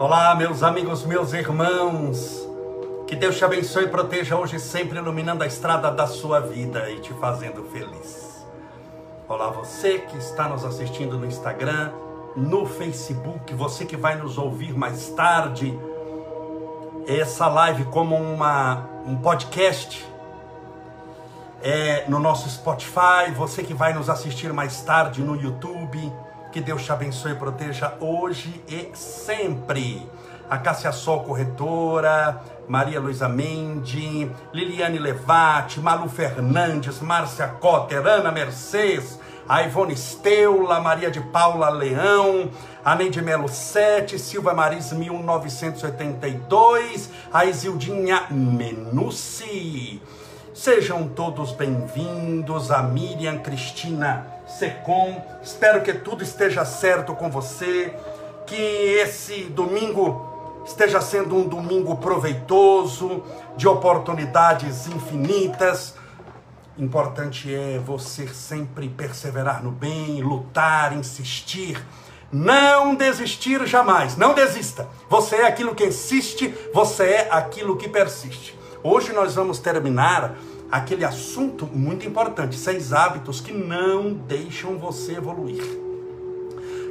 Olá, meus amigos, meus irmãos. Que Deus te abençoe e proteja hoje sempre iluminando a estrada da sua vida e te fazendo feliz. Olá, você que está nos assistindo no Instagram, no Facebook, você que vai nos ouvir mais tarde, essa live como uma, um podcast é, no nosso Spotify, você que vai nos assistir mais tarde no YouTube que Deus te abençoe e proteja hoje e sempre. A Cássia Sol Corretora, Maria Luísa Mendes, Liliane Levati, Malu Fernandes, Márcia Cotter, Ana Mercedes, a Ivone Steula, Maria de Paula Leão, a Neide Melo 7, Silva Maris 1982, a Isildinha Menucci. Sejam todos bem-vindos, a Miriam Cristina Secom. Espero que tudo esteja certo com você, que esse domingo esteja sendo um domingo proveitoso, de oportunidades infinitas. Importante é você sempre perseverar no bem, lutar, insistir. Não desistir jamais, não desista. Você é aquilo que insiste, você é aquilo que persiste. Hoje nós vamos terminar aquele assunto muito importante, seis hábitos que não deixam você evoluir.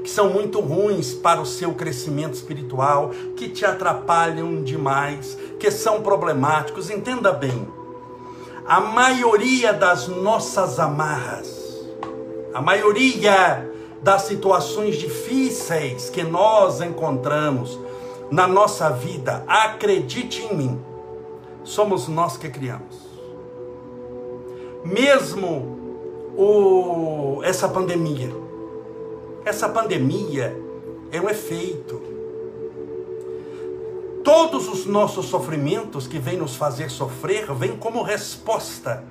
Que são muito ruins para o seu crescimento espiritual, que te atrapalham demais, que são problemáticos. Entenda bem, a maioria das nossas amarras, a maioria das situações difíceis que nós encontramos na nossa vida, acredite em mim, somos nós que criamos mesmo o, essa pandemia. Essa pandemia é um efeito. Todos os nossos sofrimentos que vêm nos fazer sofrer vêm como resposta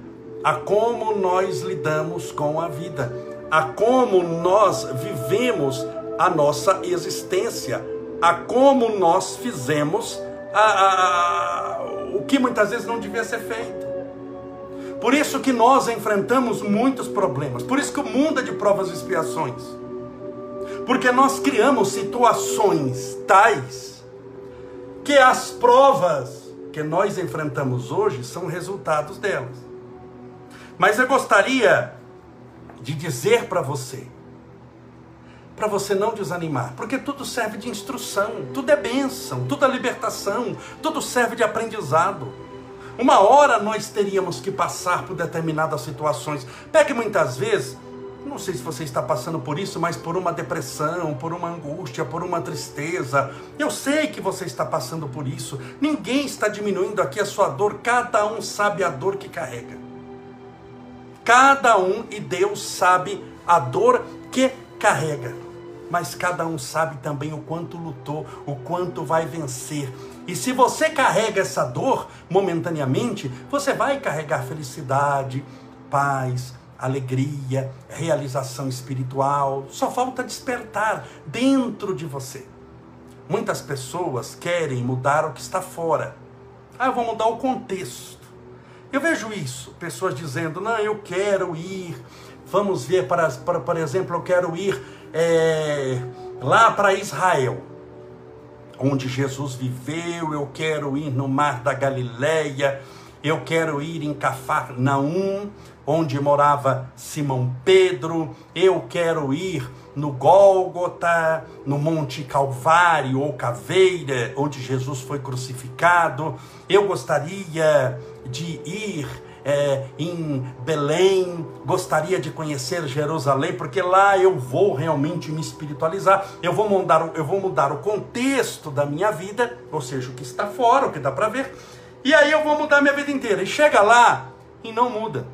a como nós lidamos com a vida, a como nós vivemos a nossa existência, a como nós fizemos a, a, a, o que muitas vezes não devia ser feito. Por isso que nós enfrentamos muitos problemas. Por isso que o mundo é de provas e expiações. Porque nós criamos situações tais que as provas que nós enfrentamos hoje são resultados delas. Mas eu gostaria de dizer para você, para você não desanimar, porque tudo serve de instrução, tudo é bênção, tudo é libertação, tudo serve de aprendizado. Uma hora nós teríamos que passar por determinadas situações. Pegue muitas vezes, não sei se você está passando por isso, mas por uma depressão, por uma angústia, por uma tristeza. Eu sei que você está passando por isso. Ninguém está diminuindo aqui a sua dor, cada um sabe a dor que carrega. Cada um e Deus sabe a dor que carrega. Mas cada um sabe também o quanto lutou, o quanto vai vencer. E se você carrega essa dor momentaneamente, você vai carregar felicidade, paz, alegria, realização espiritual. Só falta despertar dentro de você. Muitas pessoas querem mudar o que está fora. Ah, eu vou mudar o contexto. Eu vejo isso, pessoas dizendo: não, eu quero ir. Vamos ver, para, para por exemplo, eu quero ir é, lá para Israel onde Jesus viveu, eu quero ir no mar da Galileia, eu quero ir em Cafarnaum, onde morava Simão Pedro, eu quero ir no Gólgota, no Monte Calvário ou Caveira, onde Jesus foi crucificado. Eu gostaria de ir é, em Belém, gostaria de conhecer Jerusalém, porque lá eu vou realmente me espiritualizar, eu vou mudar, eu vou mudar o contexto da minha vida, ou seja, o que está fora, o que dá para ver, e aí eu vou mudar minha vida inteira. E chega lá e não muda.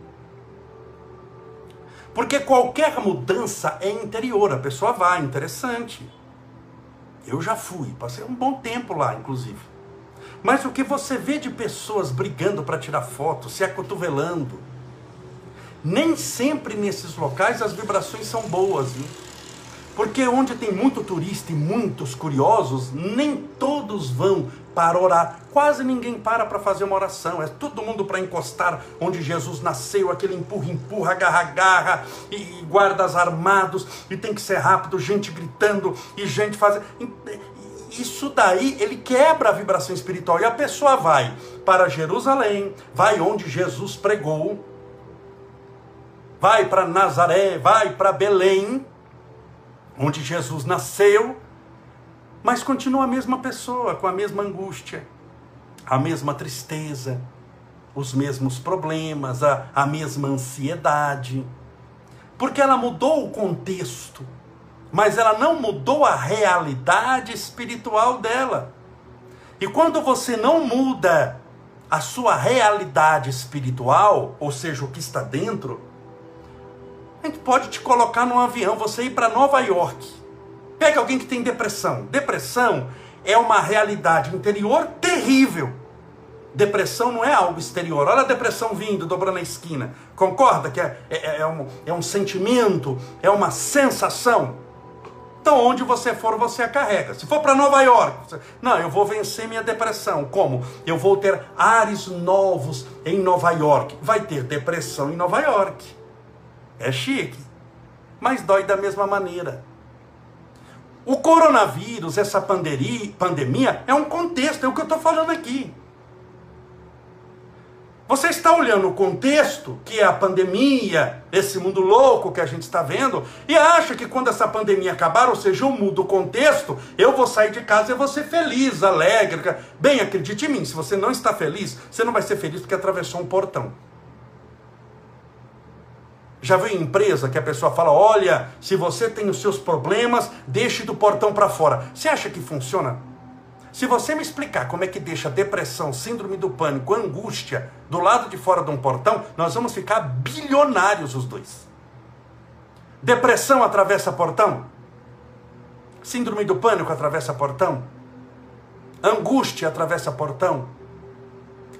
Porque qualquer mudança é interior, a pessoa vai, interessante. Eu já fui, passei um bom tempo lá, inclusive. Mas o que você vê de pessoas brigando para tirar foto, se acotovelando, nem sempre nesses locais as vibrações são boas, viu? Porque onde tem muito turista e muitos curiosos, nem todos vão para orar. Quase ninguém para para fazer uma oração. É todo mundo para encostar onde Jesus nasceu, aquele empurra, empurra, agarra, agarra, e, e guardas armados, e tem que ser rápido, gente gritando, e gente fazendo. Isso daí, ele quebra a vibração espiritual e a pessoa vai para Jerusalém, vai onde Jesus pregou, vai para Nazaré, vai para Belém, onde Jesus nasceu, mas continua a mesma pessoa, com a mesma angústia, a mesma tristeza, os mesmos problemas, a, a mesma ansiedade. Porque ela mudou o contexto, mas ela não mudou a realidade espiritual dela. E quando você não muda a sua realidade espiritual, ou seja, o que está dentro, a gente pode te colocar num avião, você ir para Nova York. Pega alguém que tem depressão. Depressão é uma realidade interior terrível. Depressão não é algo exterior. Olha a depressão vindo, dobrando a esquina. Concorda que é, é, é, um, é um sentimento, é uma sensação. Então, onde você for, você a carrega. Se for para Nova York, você... não, eu vou vencer minha depressão. Como? Eu vou ter ares novos em Nova York. Vai ter depressão em Nova York. É chique, mas dói da mesma maneira. O coronavírus, essa pandemia, é um contexto, é o que eu estou falando aqui. Você está olhando o contexto, que é a pandemia, esse mundo louco que a gente está vendo, e acha que quando essa pandemia acabar, ou seja, eu mudo o contexto, eu vou sair de casa e vou ser feliz, alegre. Bem, acredite em mim, se você não está feliz, você não vai ser feliz porque atravessou um portão. Já viu em empresa que a pessoa fala: olha, se você tem os seus problemas, deixe do portão para fora. Você acha que funciona? Se você me explicar como é que deixa depressão, síndrome do pânico, angústia do lado de fora de um portão, nós vamos ficar bilionários os dois. Depressão atravessa portão? Síndrome do pânico atravessa portão? Angústia atravessa portão?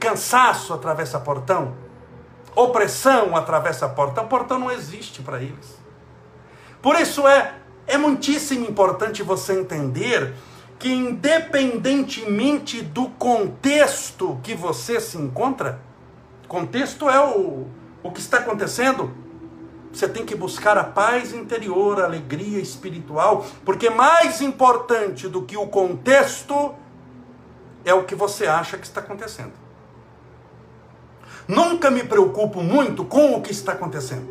Cansaço atravessa portão? Opressão atravessa a porta. O portão não existe para eles. Por isso é, é muitíssimo importante você entender que, independentemente do contexto que você se encontra, contexto é o, o que está acontecendo, você tem que buscar a paz interior, a alegria espiritual, porque mais importante do que o contexto é o que você acha que está acontecendo. Nunca me preocupo muito com o que está acontecendo.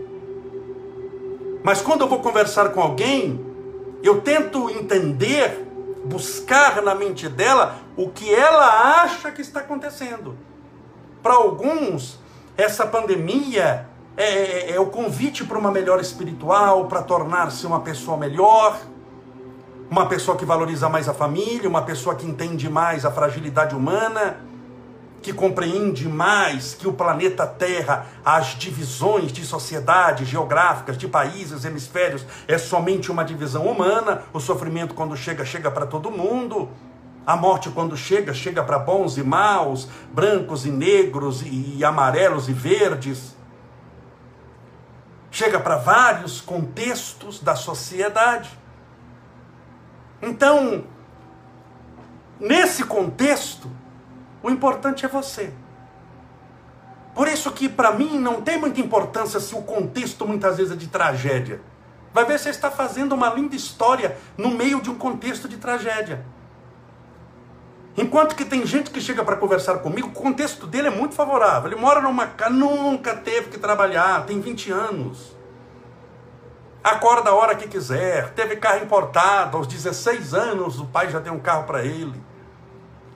Mas quando eu vou conversar com alguém, eu tento entender, buscar na mente dela o que ela acha que está acontecendo. Para alguns, essa pandemia é, é, é o convite para uma melhor espiritual, para tornar-se uma pessoa melhor, uma pessoa que valoriza mais a família, uma pessoa que entende mais a fragilidade humana que compreende mais que o planeta Terra, as divisões de sociedades geográficas, de países, hemisférios, é somente uma divisão humana. O sofrimento, quando chega, chega para todo mundo. A morte, quando chega, chega para bons e maus, brancos e negros, e amarelos e verdes. Chega para vários contextos da sociedade. Então, nesse contexto, o importante é você. Por isso que para mim não tem muita importância se o contexto muitas vezes é de tragédia. Vai ver se você está fazendo uma linda história no meio de um contexto de tragédia. Enquanto que tem gente que chega para conversar comigo, o contexto dele é muito favorável. Ele mora numa casa, nunca teve que trabalhar, tem 20 anos. Acorda a hora que quiser, teve carro importado, aos 16 anos o pai já tem um carro para ele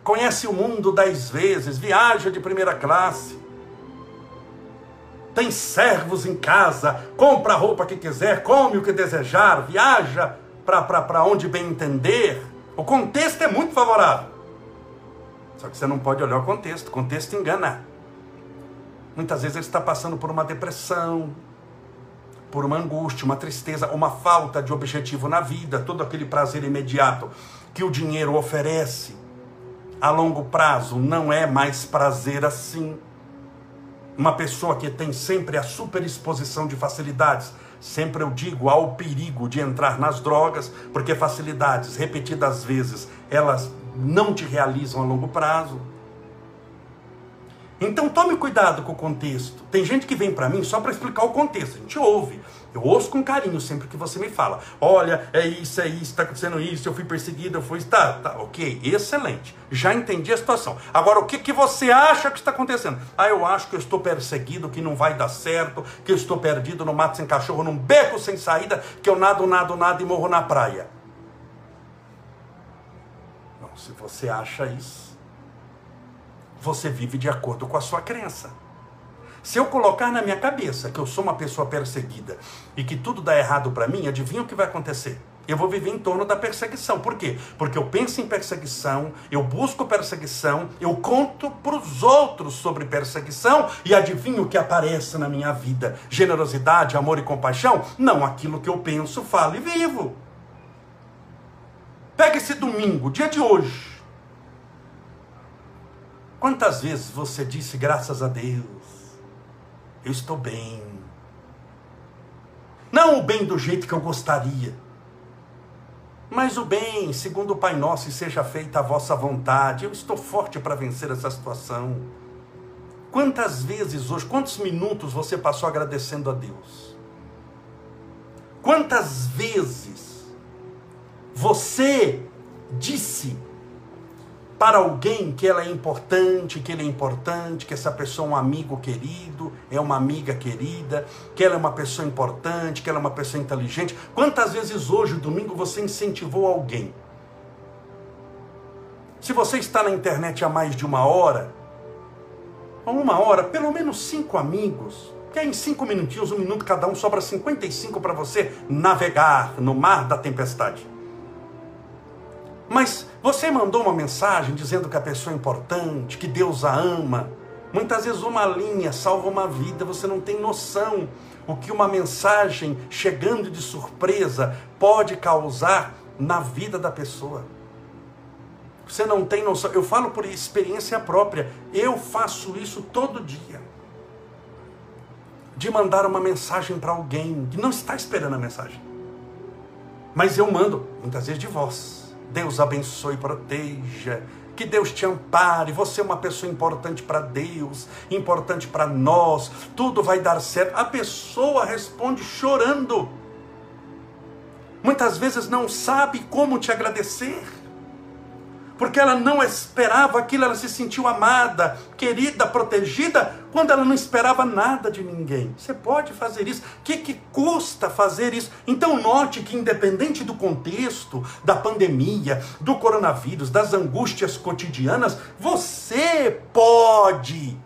conhece o mundo dez vezes, viaja de primeira classe, tem servos em casa, compra a roupa que quiser, come o que desejar, viaja para onde bem entender. O contexto é muito favorável. Só que você não pode olhar o contexto, o contexto engana. Muitas vezes ele está passando por uma depressão, por uma angústia, uma tristeza, uma falta de objetivo na vida, todo aquele prazer imediato que o dinheiro oferece a longo prazo não é mais prazer assim. Uma pessoa que tem sempre a superexposição de facilidades, sempre eu digo, há o perigo de entrar nas drogas, porque facilidades repetidas vezes, elas não te realizam a longo prazo. Então tome cuidado com o contexto. Tem gente que vem para mim só para explicar o contexto. A gente ouve. Eu ouço com carinho sempre que você me fala. Olha, é isso, é isso, está acontecendo isso, eu fui perseguido, eu fui. Tá, tá, ok, excelente. Já entendi a situação. Agora, o que, que você acha que está acontecendo? Ah, eu acho que eu estou perseguido, que não vai dar certo, que eu estou perdido no mato sem cachorro, num beco sem saída, que eu nado, nado, nado e morro na praia. Não, se você acha isso, você vive de acordo com a sua crença. Se eu colocar na minha cabeça que eu sou uma pessoa perseguida e que tudo dá errado para mim, adivinha o que vai acontecer? Eu vou viver em torno da perseguição. Por quê? Porque eu penso em perseguição, eu busco perseguição, eu conto para os outros sobre perseguição e adivinho o que aparece na minha vida? Generosidade, amor e compaixão? Não, aquilo que eu penso, falo e vivo. Pega esse domingo, dia de hoje. Quantas vezes você disse graças a Deus? Eu estou bem. Não o bem do jeito que eu gostaria, mas o bem, segundo o Pai Nosso, e seja feita a vossa vontade. Eu estou forte para vencer essa situação. Quantas vezes hoje, quantos minutos você passou agradecendo a Deus? Quantas vezes você disse para alguém que ela é importante, que ele é importante, que essa pessoa é um amigo querido, é uma amiga querida, que ela é uma pessoa importante, que ela é uma pessoa inteligente. Quantas vezes hoje, domingo, você incentivou alguém? Se você está na internet há mais de uma hora, ou uma hora, pelo menos cinco amigos, que é em cinco minutinhos, um minuto cada um, sobra 55 para você navegar no mar da tempestade. Mas você mandou uma mensagem dizendo que a pessoa é importante, que Deus a ama. Muitas vezes uma linha salva uma vida, você não tem noção o que uma mensagem chegando de surpresa pode causar na vida da pessoa. Você não tem noção. Eu falo por experiência própria. Eu faço isso todo dia. De mandar uma mensagem para alguém que não está esperando a mensagem. Mas eu mando, muitas vezes de voz Deus abençoe e proteja. Que Deus te ampare. Você é uma pessoa importante para Deus, importante para nós. Tudo vai dar certo. A pessoa responde chorando. Muitas vezes não sabe como te agradecer porque ela não esperava aquilo, ela se sentiu amada, querida, protegida, quando ela não esperava nada de ninguém. Você pode fazer isso. O que, que custa fazer isso? Então, note que, independente do contexto, da pandemia, do coronavírus, das angústias cotidianas, você pode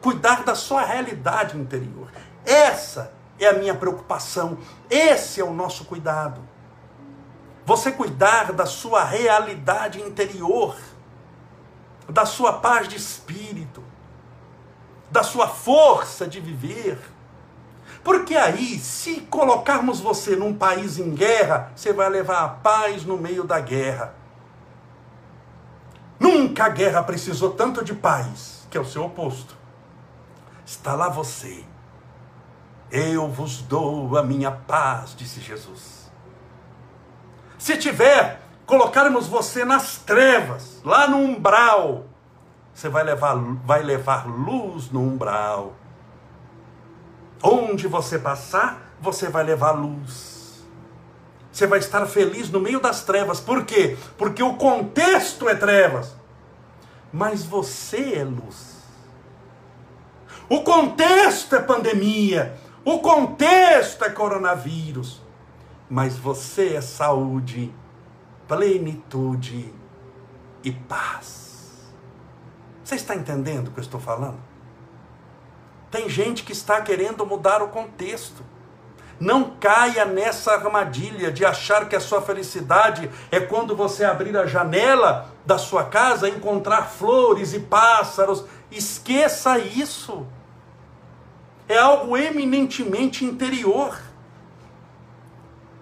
cuidar da sua realidade interior. Essa é a minha preocupação, esse é o nosso cuidado você cuidar da sua realidade interior, da sua paz de espírito, da sua força de viver. Porque aí, se colocarmos você num país em guerra, você vai levar a paz no meio da guerra. Nunca a guerra precisou tanto de paz, que é o seu oposto. Está lá você. Eu vos dou a minha paz, disse Jesus. Se tiver, colocarmos você nas trevas, lá no umbral, você vai levar, vai levar luz no umbral. Onde você passar, você vai levar luz. Você vai estar feliz no meio das trevas. Por quê? Porque o contexto é trevas. Mas você é luz. O contexto é pandemia. O contexto é coronavírus mas você é saúde, plenitude e paz. Você está entendendo o que eu estou falando? Tem gente que está querendo mudar o contexto. Não caia nessa armadilha de achar que a sua felicidade é quando você abrir a janela da sua casa e encontrar flores e pássaros. Esqueça isso. É algo eminentemente interior.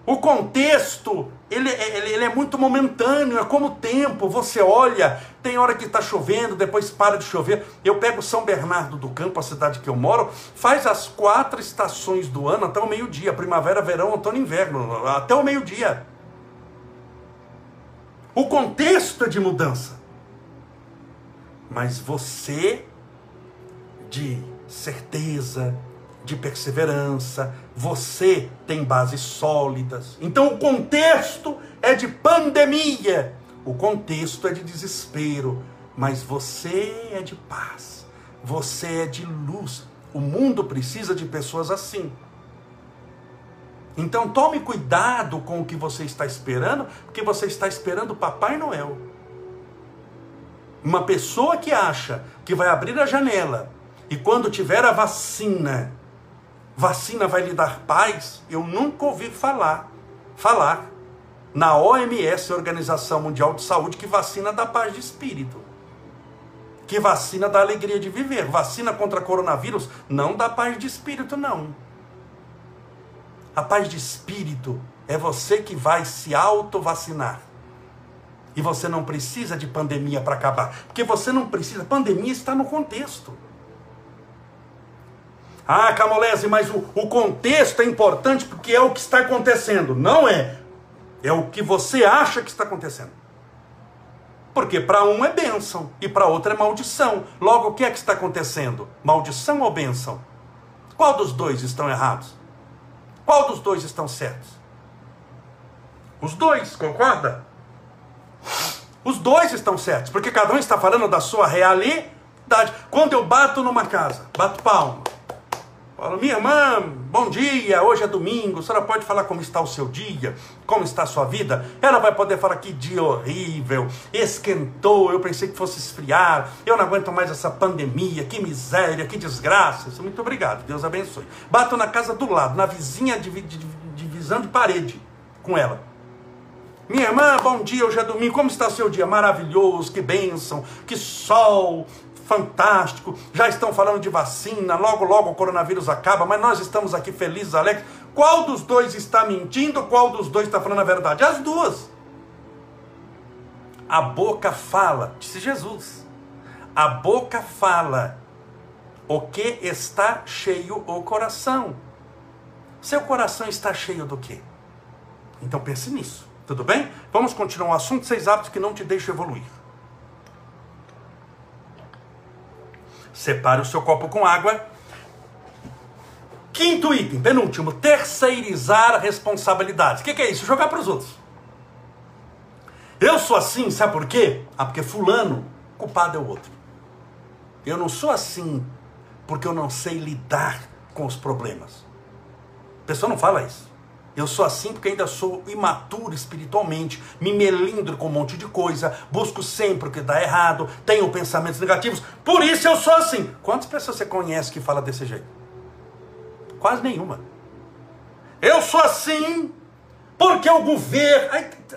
O contexto, ele, ele, ele, é muito momentâneo, é como o tempo. Você olha, tem hora que está chovendo, depois para de chover. Eu pego São Bernardo do Campo, a cidade que eu moro, faz as quatro estações do ano até o meio-dia: primavera, verão, outono inverno, até o meio-dia. O contexto é de mudança. Mas você, de certeza, de perseverança, você tem bases sólidas. Então o contexto é de pandemia, o contexto é de desespero, mas você é de paz, você é de luz. O mundo precisa de pessoas assim. Então tome cuidado com o que você está esperando, porque você está esperando Papai Noel. Uma pessoa que acha que vai abrir a janela e quando tiver a vacina, vacina vai lhe dar paz, eu nunca ouvi falar, falar na OMS, Organização Mundial de Saúde, que vacina dá paz de espírito. Que vacina dá alegria de viver. Vacina contra coronavírus não dá paz de espírito, não. A paz de espírito é você que vai se auto-vacinar. E você não precisa de pandemia para acabar. Porque você não precisa. Pandemia está no contexto. Ah, Camolese, mas o, o contexto é importante porque é o que está acontecendo. Não é. É o que você acha que está acontecendo. Porque para um é bênção e para outro é maldição. Logo, o que é que está acontecendo? Maldição ou bênção? Qual dos dois estão errados? Qual dos dois estão certos? Os dois, concorda? Os dois estão certos, porque cada um está falando da sua realidade. Quando eu bato numa casa, bato palma, falo, minha irmã, bom dia, hoje é domingo, a senhora pode falar como está o seu dia, como está a sua vida? Ela vai poder falar que dia horrível, esquentou, eu pensei que fosse esfriar, eu não aguento mais essa pandemia, que miséria, que desgraça. Muito obrigado, Deus abençoe. Bato na casa do lado, na vizinha divisão de parede com ela. Minha irmã, bom dia, hoje é domingo, como está o seu dia? Maravilhoso, que bênção, que sol, fantástico. Já estão falando de vacina, logo, logo o coronavírus acaba, mas nós estamos aqui felizes, alegres. Qual dos dois está mentindo? Qual dos dois está falando a verdade? As duas. A boca fala, disse Jesus. A boca fala o que está cheio o coração. Seu coração está cheio do quê? Então pense nisso. Tudo bem? Vamos continuar o assunto seis hábitos que não te deixam evoluir. Separe o seu copo com água. Quinto item, penúltimo, terceirizar responsabilidades. O que, que é isso? Jogar para os outros. Eu sou assim, sabe por quê? Ah, porque fulano, culpado é o outro. Eu não sou assim porque eu não sei lidar com os problemas. A pessoa não fala isso. Eu sou assim porque ainda sou imaturo espiritualmente, me melindro com um monte de coisa, busco sempre o que dá errado, tenho pensamentos negativos, por isso eu sou assim. Quantas pessoas você conhece que fala desse jeito? Quase nenhuma. Eu sou assim porque o governo.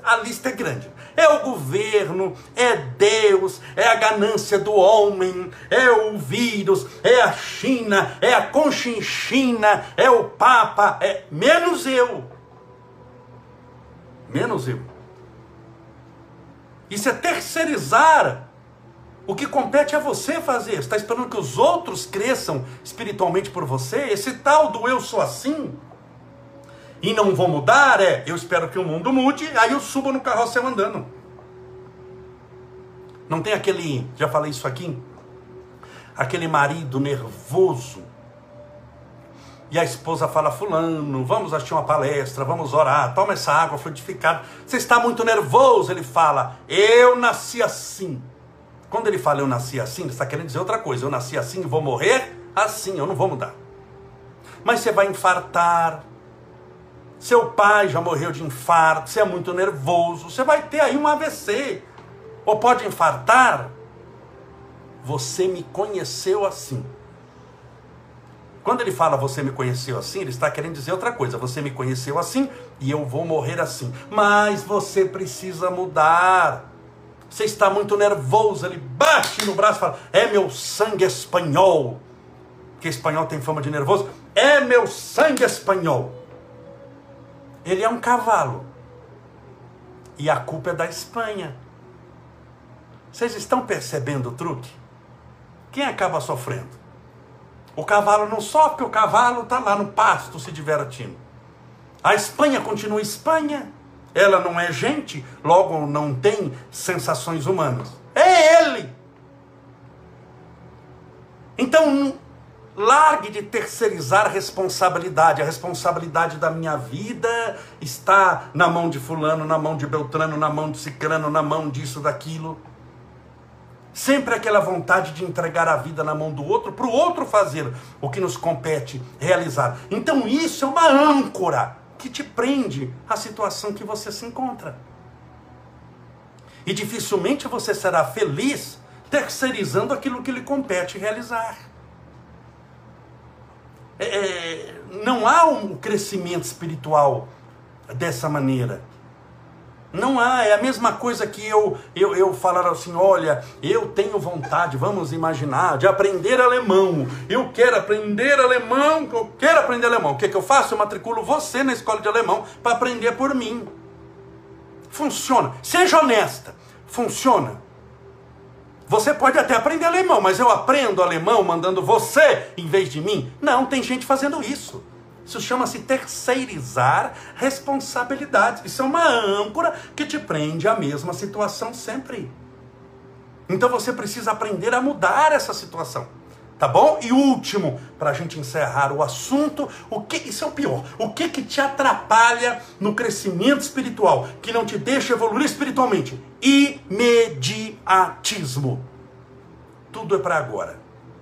A lista é grande. É o governo, é Deus, é a ganância do homem, é o vírus, é a China, é a conchinchina, é o Papa, é menos eu. Menos eu. Isso é terceirizar. O que compete é você fazer. Você está esperando que os outros cresçam espiritualmente por você? Esse tal do eu sou assim e não vou mudar, é, eu espero que o mundo mude, aí eu subo no carrossel andando. Não tem aquele, já falei isso aqui, aquele marido nervoso. E a esposa fala: Fulano, vamos assistir uma palestra, vamos orar, toma essa água frutificada. Você está muito nervoso. Ele fala: Eu nasci assim. Quando ele fala eu nasci assim, ele está querendo dizer outra coisa. Eu nasci assim e vou morrer assim, eu não vou mudar. Mas você vai infartar, seu pai já morreu de infarto, você é muito nervoso, você vai ter aí um AVC. Ou pode infartar. Você me conheceu assim. Quando ele fala você me conheceu assim, ele está querendo dizer outra coisa. Você me conheceu assim e eu vou morrer assim. Mas você precisa mudar. Você está muito nervoso. Ele bate no braço e fala: É meu sangue espanhol. Que espanhol tem fama de nervoso. É meu sangue espanhol. Ele é um cavalo. E a culpa é da Espanha. Vocês estão percebendo o truque? Quem acaba sofrendo? O cavalo não sofre, porque o cavalo está lá no pasto se divertindo. A Espanha continua Espanha. Ela não é gente, logo não tem sensações humanas. É ele. Então, Largue de terceirizar a responsabilidade. A responsabilidade da minha vida está na mão de fulano, na mão de Beltrano, na mão de Cicrano, na mão disso, daquilo. Sempre aquela vontade de entregar a vida na mão do outro, para o outro fazer o que nos compete realizar. Então isso é uma âncora que te prende à situação que você se encontra. E dificilmente você será feliz terceirizando aquilo que lhe compete realizar. É, é, não há um crescimento espiritual dessa maneira. Não há, é a mesma coisa que eu, eu, eu falar assim: olha, eu tenho vontade, vamos imaginar, de aprender alemão. Eu quero aprender alemão, eu quero aprender alemão. O que, que eu faço? Eu matriculo você na escola de alemão para aprender por mim. Funciona. Seja honesta. Funciona. Você pode até aprender alemão, mas eu aprendo alemão mandando você em vez de mim? Não, tem gente fazendo isso. Isso chama-se terceirizar responsabilidades. Isso é uma âncora que te prende à mesma situação sempre. Então você precisa aprender a mudar essa situação. Tá bom? E último, para a gente encerrar o assunto, o que isso é o pior? O que que te atrapalha no crescimento espiritual, que não te deixa evoluir espiritualmente? Imediatismo. Tudo é para agora.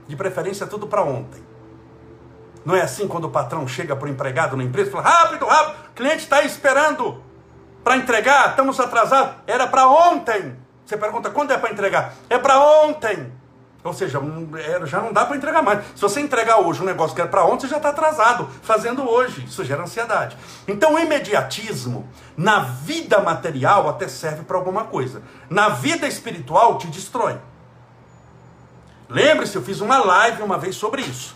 De preferência, tudo para ontem. Não é assim quando o patrão chega para o empregado na empresa e fala: rápido, rápido, o cliente está esperando para entregar, estamos atrasados. Era para ontem. Você pergunta: quando é para entregar? É para ontem. Ou seja, é, já não dá para entregar mais. Se você entregar hoje um negócio que era para ontem, você já está atrasado, fazendo hoje. Isso gera ansiedade. Então, o imediatismo, na vida material, até serve para alguma coisa. Na vida espiritual, te destrói. Lembre-se, eu fiz uma live uma vez sobre isso.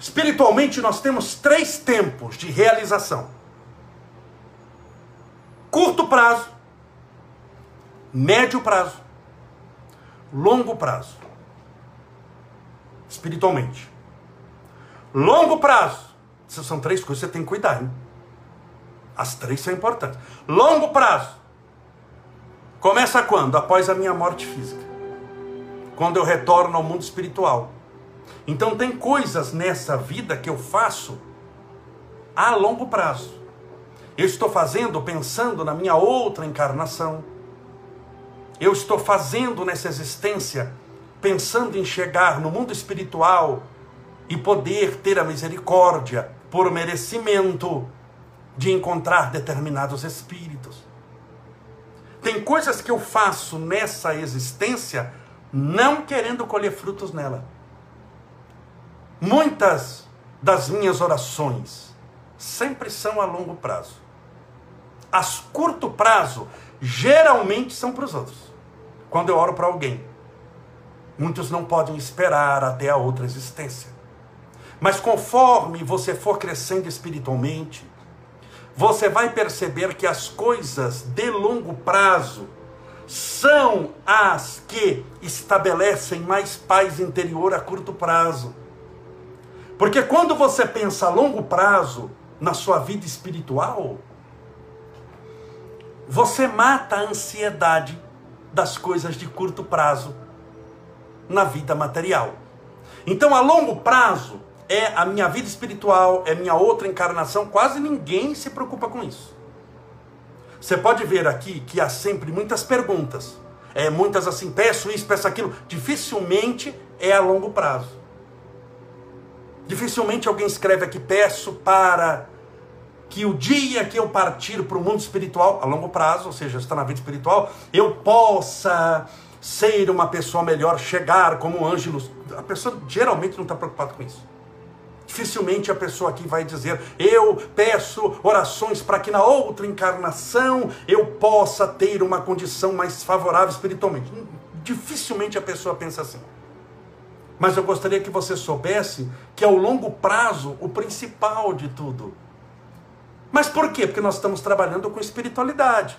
Espiritualmente, nós temos três tempos de realização: curto prazo, médio prazo, longo prazo. Espiritualmente. Longo prazo. Essas são três coisas que você tem que cuidar. Hein? As três são importantes. Longo prazo. Começa quando? Após a minha morte física. Quando eu retorno ao mundo espiritual. Então tem coisas nessa vida que eu faço a longo prazo. Eu estou fazendo pensando na minha outra encarnação. Eu estou fazendo nessa existência pensando em chegar no mundo espiritual e poder ter a misericórdia por merecimento de encontrar determinados espíritos. Tem coisas que eu faço nessa existência não querendo colher frutos nela. Muitas das minhas orações sempre são a longo prazo. As curto prazo geralmente são para os outros. Quando eu oro para alguém, muitos não podem esperar até a outra existência. Mas conforme você for crescendo espiritualmente, você vai perceber que as coisas de longo prazo são as que estabelecem mais paz interior a curto prazo. Porque quando você pensa a longo prazo na sua vida espiritual, você mata a ansiedade das coisas de curto prazo na vida material. Então, a longo prazo, é a minha vida espiritual, é minha outra encarnação, quase ninguém se preocupa com isso. Você pode ver aqui que há sempre muitas perguntas. É, muitas assim, peço isso, peço aquilo. Dificilmente é a longo prazo. Dificilmente alguém escreve aqui: peço para que o dia que eu partir para o mundo espiritual, a longo prazo, ou seja, está na vida espiritual, eu possa ser uma pessoa melhor, chegar como ângelos. A pessoa geralmente não está preocupada com isso. Dificilmente a pessoa aqui vai dizer: Eu peço orações para que na outra encarnação eu possa ter uma condição mais favorável espiritualmente. Dificilmente a pessoa pensa assim. Mas eu gostaria que você soubesse que ao longo prazo, o principal de tudo. Mas por quê? Porque nós estamos trabalhando com espiritualidade.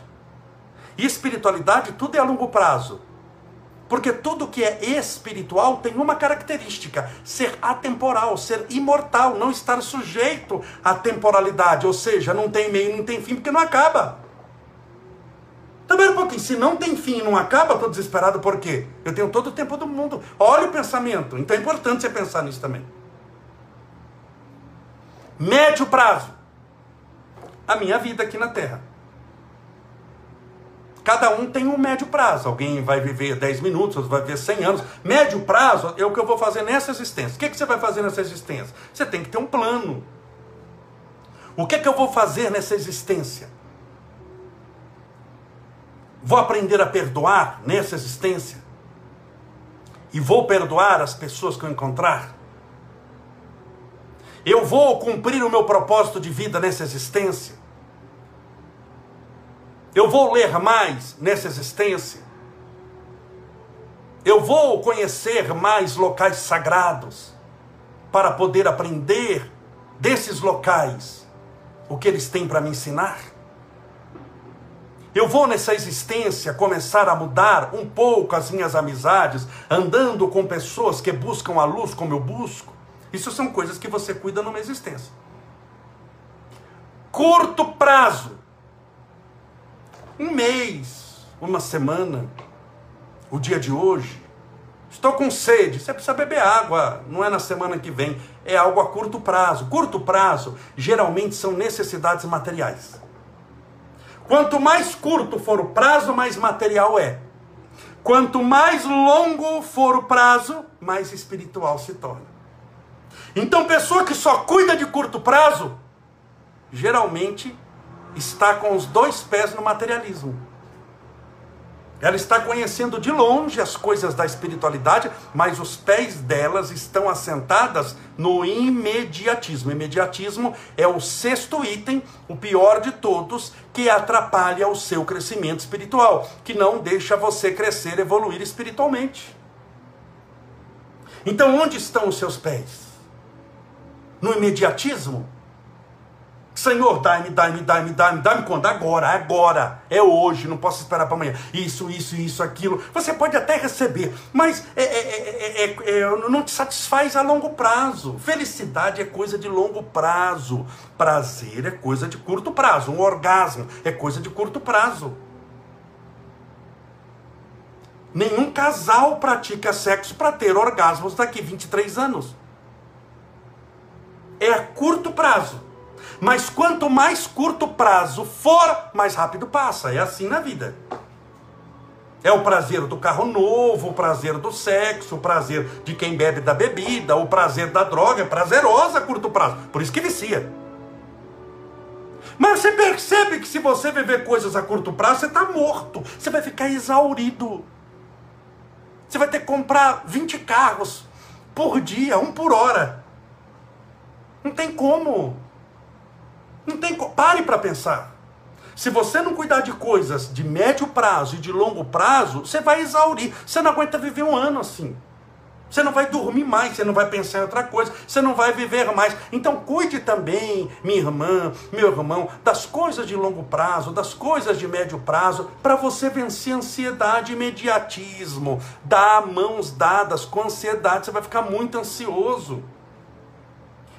E espiritualidade, tudo é a longo prazo. Porque tudo que é espiritual tem uma característica: ser atemporal, ser imortal, não estar sujeito à temporalidade. Ou seja, não tem meio, não tem fim, porque não acaba. Também um pouquinho, se não tem fim e não acaba, estou desesperado por quê? Eu tenho todo o tempo do mundo. Olha o pensamento. Então é importante você pensar nisso também. Médio prazo. A minha vida aqui na Terra. Cada um tem um médio prazo. Alguém vai viver 10 minutos, outro vai viver 100 anos. Médio prazo é o que eu vou fazer nessa existência. O que, que você vai fazer nessa existência? Você tem que ter um plano. O que, que eu vou fazer nessa existência? Vou aprender a perdoar nessa existência? E vou perdoar as pessoas que eu encontrar? Eu vou cumprir o meu propósito de vida nessa existência? Eu vou ler mais nessa existência? Eu vou conhecer mais locais sagrados para poder aprender desses locais o que eles têm para me ensinar? Eu vou nessa existência começar a mudar um pouco as minhas amizades, andando com pessoas que buscam a luz como eu busco. Isso são coisas que você cuida numa existência. Curto prazo. Um mês, uma semana, o dia de hoje. Estou com sede. Você precisa beber água. Não é na semana que vem. É algo a curto prazo. Curto prazo geralmente são necessidades materiais. Quanto mais curto for o prazo, mais material é. Quanto mais longo for o prazo, mais espiritual se torna. Então, pessoa que só cuida de curto prazo, geralmente está com os dois pés no materialismo. Ela está conhecendo de longe as coisas da espiritualidade, mas os pés delas estão assentadas no imediatismo. Imediatismo é o sexto item, o pior de todos, que atrapalha o seu crescimento espiritual, que não deixa você crescer, evoluir espiritualmente. Então, onde estão os seus pés? No imediatismo? Senhor, dá-me, dá-me, dá-me, dá-me, dá-me quando? Agora, agora, é hoje, não posso esperar para amanhã. Isso, isso, isso, aquilo. Você pode até receber, mas é, é, é, não te satisfaz a longo prazo. Felicidade é coisa de longo prazo. Prazer é coisa de curto prazo. Um orgasmo é coisa de curto prazo. Nenhum casal pratica sexo para ter orgasmos daqui 23 anos. É a curto prazo. Mas quanto mais curto prazo for, mais rápido passa. É assim na vida. É o prazer do carro novo, o prazer do sexo, o prazer de quem bebe da bebida, o prazer da droga. É prazerosa a curto prazo. Por isso que vicia. Mas você percebe que se você viver coisas a curto prazo, você está morto. Você vai ficar exaurido. Você vai ter que comprar 20 carros por dia, um por hora. Não tem como. Não tem pare para pensar. Se você não cuidar de coisas de médio prazo e de longo prazo, você vai exaurir. Você não aguenta viver um ano assim. Você não vai dormir mais, você não vai pensar em outra coisa, você não vai viver mais. Então cuide também, minha irmã, meu irmão, das coisas de longo prazo, das coisas de médio prazo, para você vencer ansiedade e imediatismo. Dá mãos dadas com ansiedade, você vai ficar muito ansioso.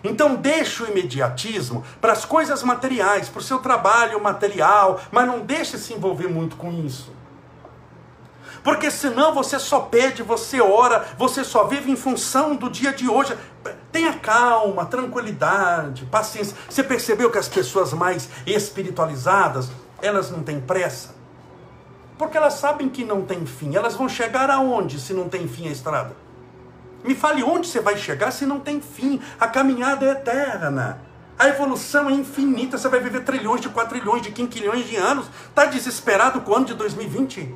Então deixe o imediatismo para as coisas materiais, para o seu trabalho material, mas não deixe se envolver muito com isso. Porque senão você só pede, você ora, você só vive em função do dia de hoje. Tenha calma, tranquilidade, paciência. Você percebeu que as pessoas mais espiritualizadas, elas não têm pressa? Porque elas sabem que não tem fim. Elas vão chegar aonde se não tem fim a estrada? Me fale onde você vai chegar se não tem fim. A caminhada é eterna. A evolução é infinita. Você vai viver trilhões de quatrilhões de quinquilhões de anos. Está desesperado com o ano de 2020?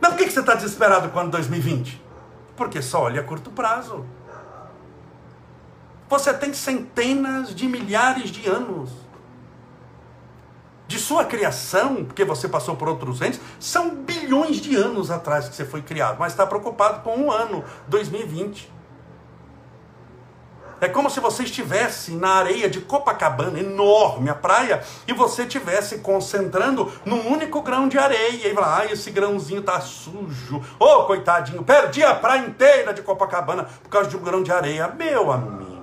Mas por que você está desesperado com o ano de 2020? Porque só olha a curto prazo. Você tem centenas de milhares de anos de sua criação, porque você passou por outros entes, são bilhões de anos atrás que você foi criado, mas está preocupado com um ano, 2020. É como se você estivesse na areia de Copacabana, enorme a praia, e você estivesse concentrando num único grão de areia. E lá, ah, esse grãozinho tá sujo. Ô, oh, coitadinho, perdi a praia inteira de Copacabana por causa de um grão de areia. Meu amigo.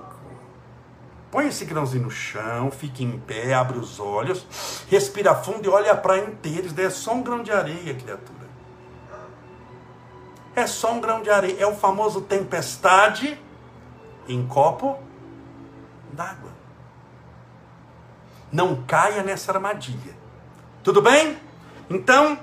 Põe esse grãozinho no chão, fique em pé, abre os olhos, respira fundo e olha a praia inteira. Isso daí é só um grão de areia, criatura. É só um grão de areia. É o famoso tempestade em copo d'água. Não caia nessa armadilha. Tudo bem? Então,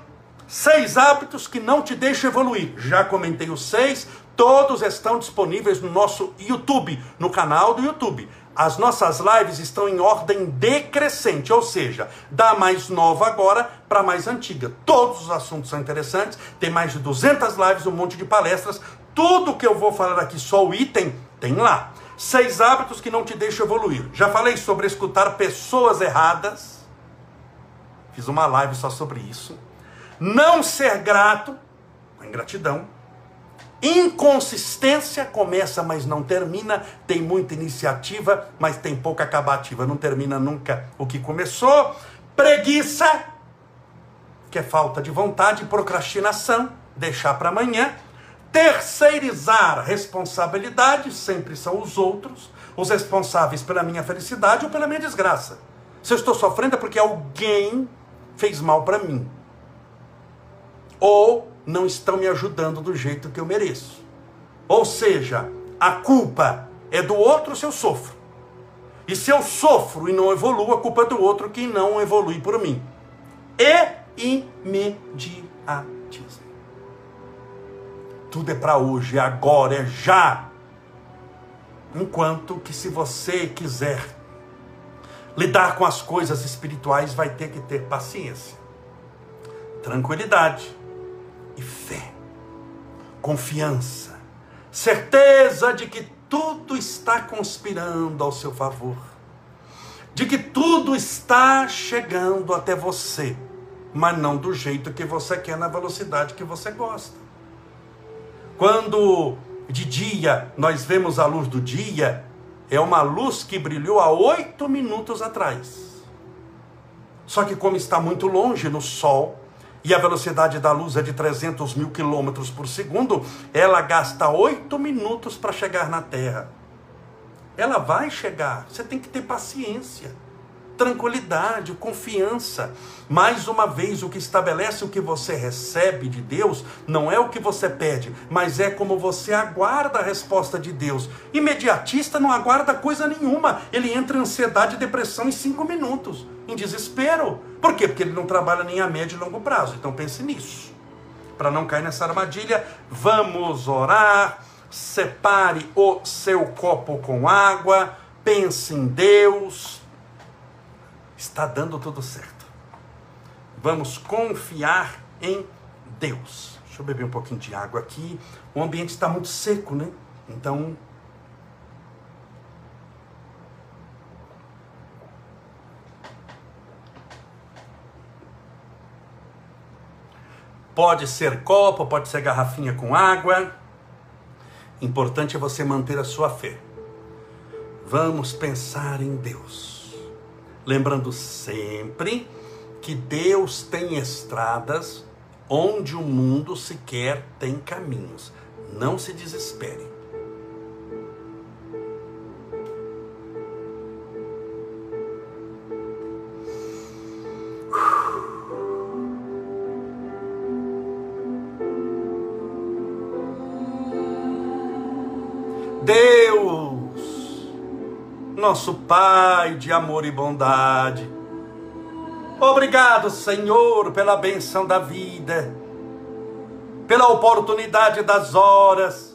seis hábitos que não te deixam evoluir. Já comentei os seis, todos estão disponíveis no nosso YouTube, no canal do YouTube. As nossas lives estão em ordem decrescente, ou seja, da mais nova agora para mais antiga. Todos os assuntos são interessantes, tem mais de 200 lives, um monte de palestras. Tudo que eu vou falar aqui, só o item, tem lá. Seis hábitos que não te deixam evoluir. Já falei sobre escutar pessoas erradas. Fiz uma live só sobre isso. Não ser grato, a ingratidão Inconsistência começa, mas não termina. Tem muita iniciativa, mas tem pouca acabativa. Não termina nunca o que começou. Preguiça, que é falta de vontade, procrastinação, deixar para amanhã. Terceirizar responsabilidade, sempre são os outros, os responsáveis pela minha felicidade ou pela minha desgraça. Se eu estou sofrendo é porque alguém fez mal para mim. Ou não estão me ajudando do jeito que eu mereço. Ou seja, a culpa é do outro se eu sofro. E se eu sofro e não evoluo, a culpa é do outro que não evolui por mim. E imediatismo. Tudo é para hoje, é agora, é já. Enquanto que se você quiser lidar com as coisas espirituais, vai ter que ter paciência, tranquilidade e fé, confiança, certeza de que tudo está conspirando ao seu favor, de que tudo está chegando até você, mas não do jeito que você quer, na velocidade que você gosta. Quando de dia nós vemos a luz do dia, é uma luz que brilhou há oito minutos atrás. Só que, como está muito longe no sol, e a velocidade da luz é de 300 mil quilômetros por segundo, ela gasta oito minutos para chegar na Terra. Ela vai chegar, você tem que ter paciência, tranquilidade, confiança. Mais uma vez, o que estabelece o que você recebe de Deus não é o que você pede, mas é como você aguarda a resposta de Deus. Imediatista não aguarda coisa nenhuma, ele entra em ansiedade e depressão em cinco minutos em desespero. Por quê? Porque ele não trabalha nem a médio e longo prazo. Então pense nisso. Para não cair nessa armadilha, vamos orar. Separe o seu copo com água. Pense em Deus. Está dando tudo certo. Vamos confiar em Deus. Deixa eu beber um pouquinho de água aqui. O ambiente está muito seco, né? Então Pode ser copo, pode ser garrafinha com água. Importante é você manter a sua fé. Vamos pensar em Deus. Lembrando sempre que Deus tem estradas onde o mundo sequer tem caminhos. Não se desespere. Nosso Pai de amor e bondade. Obrigado, Senhor, pela benção da vida, pela oportunidade das horas,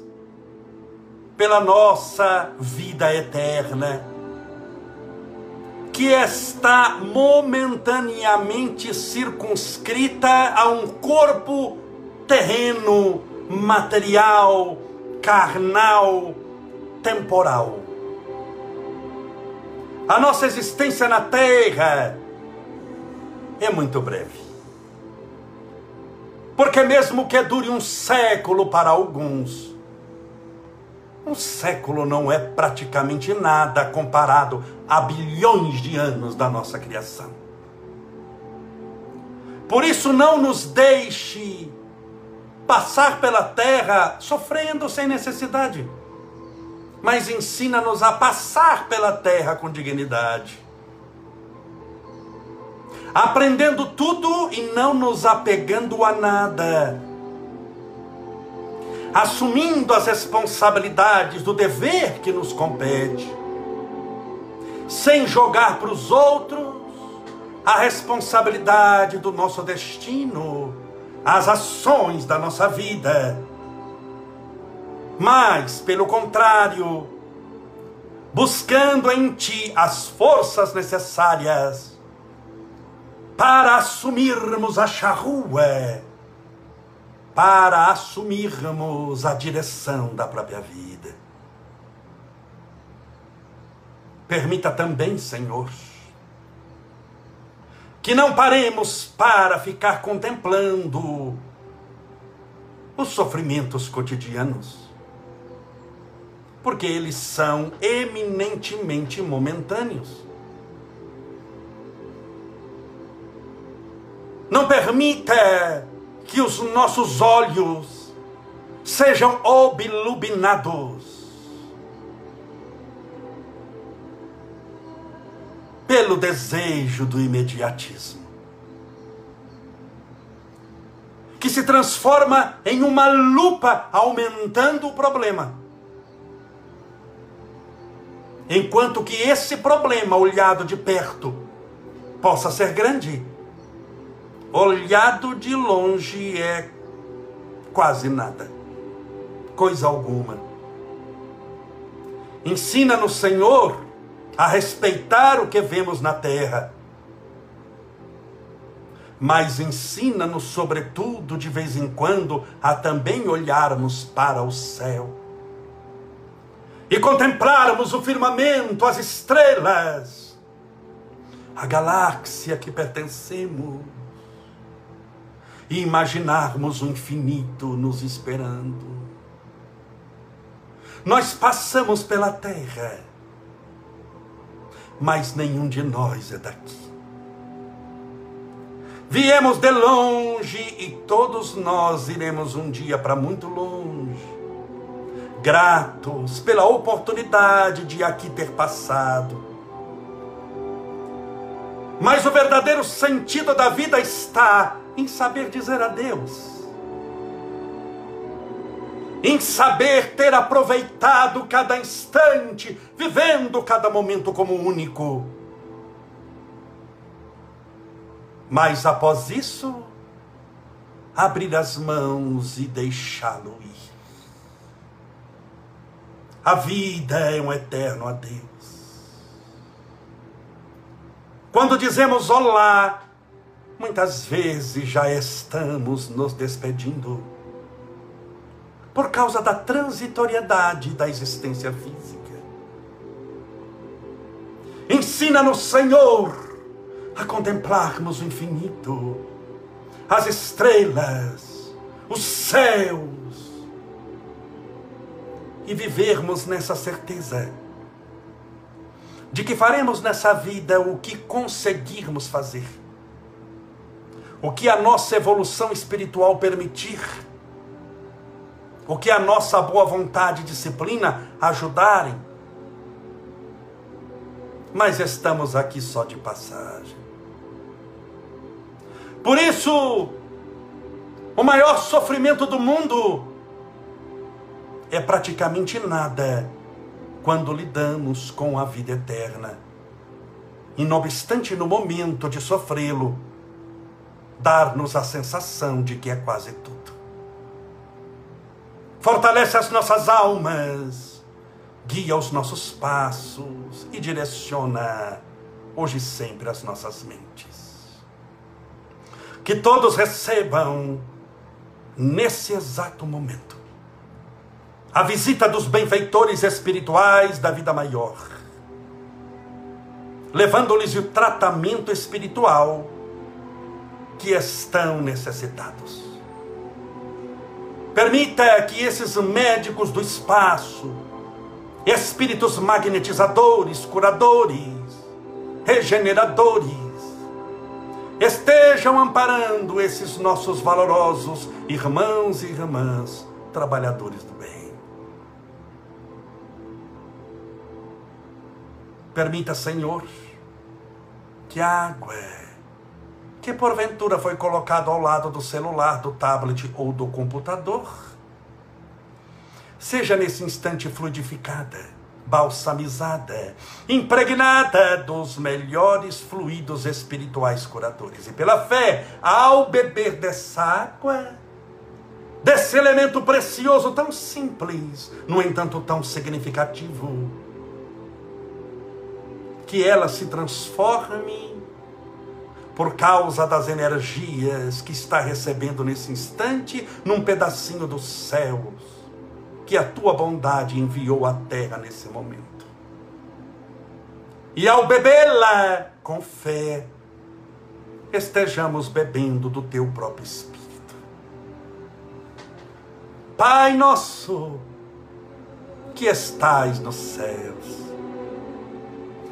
pela nossa vida eterna, que está momentaneamente circunscrita a um corpo terreno, material, carnal, temporal. A nossa existência na terra é muito breve. Porque, mesmo que dure um século para alguns, um século não é praticamente nada comparado a bilhões de anos da nossa criação. Por isso, não nos deixe passar pela terra sofrendo sem necessidade mas ensina-nos a passar pela terra com dignidade. Aprendendo tudo e não nos apegando a nada. Assumindo as responsabilidades do dever que nos compete. sem jogar para os outros a responsabilidade do nosso destino, as ações da nossa vida. Mas, pelo contrário, buscando em ti as forças necessárias para assumirmos a charrua, para assumirmos a direção da própria vida. Permita também, Senhor, que não paremos para ficar contemplando os sofrimentos cotidianos porque eles são eminentemente momentâneos. Não permita que os nossos olhos sejam obluminados pelo desejo do imediatismo. Que se transforma em uma lupa aumentando o problema Enquanto que esse problema, olhado de perto, possa ser grande, olhado de longe é quase nada, coisa alguma. Ensina-nos, Senhor, a respeitar o que vemos na terra, mas ensina-nos, sobretudo, de vez em quando, a também olharmos para o céu e contemplarmos o firmamento, as estrelas, a galáxia que pertencemos, e imaginarmos o infinito nos esperando. Nós passamos pela terra, mas nenhum de nós é daqui. Viemos de longe e todos nós iremos um dia para muito longe gratos pela oportunidade de aqui ter passado. Mas o verdadeiro sentido da vida está em saber dizer adeus. Em saber ter aproveitado cada instante, vivendo cada momento como único. Mas após isso, abrir as mãos e deixá-lo ir. A vida é um eterno adeus. Quando dizemos olá, muitas vezes já estamos nos despedindo por causa da transitoriedade da existência física. Ensina-nos, Senhor, a contemplarmos o infinito, as estrelas, os céus, e vivermos nessa certeza de que faremos nessa vida o que conseguirmos fazer, o que a nossa evolução espiritual permitir, o que a nossa boa vontade e disciplina ajudarem. Mas estamos aqui só de passagem. Por isso, o maior sofrimento do mundo é praticamente nada quando lidamos com a vida eterna. E não obstante no momento de sofrê-lo, dar-nos a sensação de que é quase tudo. Fortalece as nossas almas, guia os nossos passos e direciona hoje e sempre as nossas mentes. Que todos recebam nesse exato momento a visita dos benfeitores espirituais da vida maior, levando-lhes o tratamento espiritual que estão necessitados. Permita que esses médicos do espaço, espíritos magnetizadores, curadores, regeneradores, estejam amparando esses nossos valorosos irmãos e irmãs, trabalhadores do Permita, Senhor, que água que porventura foi colocado ao lado do celular, do tablet ou do computador, seja nesse instante fluidificada balsamizada, impregnada dos melhores fluidos espirituais curadores. E pela fé, ao beber dessa água, desse elemento precioso, tão simples, no entanto tão significativo, que ela se transforme por causa das energias que está recebendo nesse instante, num pedacinho dos céus que a tua bondade enviou à terra nesse momento. E ao bebê-la com fé, estejamos bebendo do teu próprio Espírito. Pai nosso, que estais nos céus,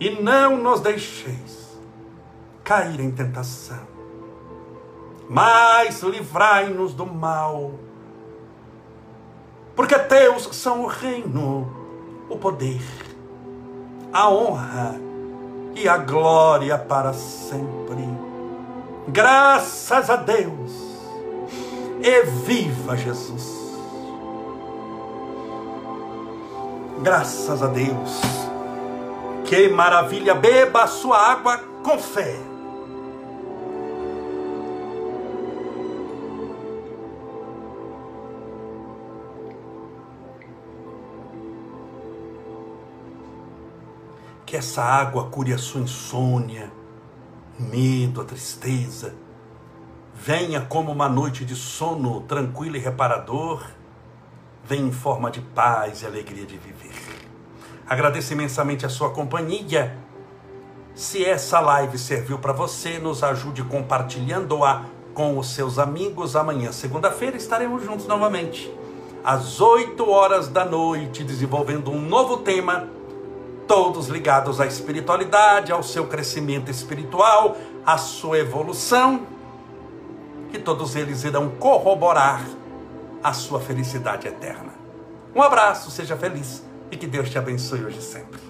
E não nos deixeis cair em tentação, mas livrai-nos do mal porque teus são o reino, o poder, a honra e a glória para sempre. Graças a Deus. E viva Jesus. Graças a Deus. Que maravilha! Beba a sua água com fé. Que essa água cure a sua insônia, medo, a tristeza. Venha como uma noite de sono tranquilo e reparador. Venha em forma de paz e alegria de viver. Agradeço imensamente a sua companhia. Se essa live serviu para você, nos ajude compartilhando-a com os seus amigos. Amanhã, segunda-feira, estaremos juntos novamente, às 8 horas da noite, desenvolvendo um novo tema todos ligados à espiritualidade, ao seu crescimento espiritual, à sua evolução, que todos eles irão corroborar a sua felicidade eterna. Um abraço, seja feliz e que Deus te abençoe hoje e sempre.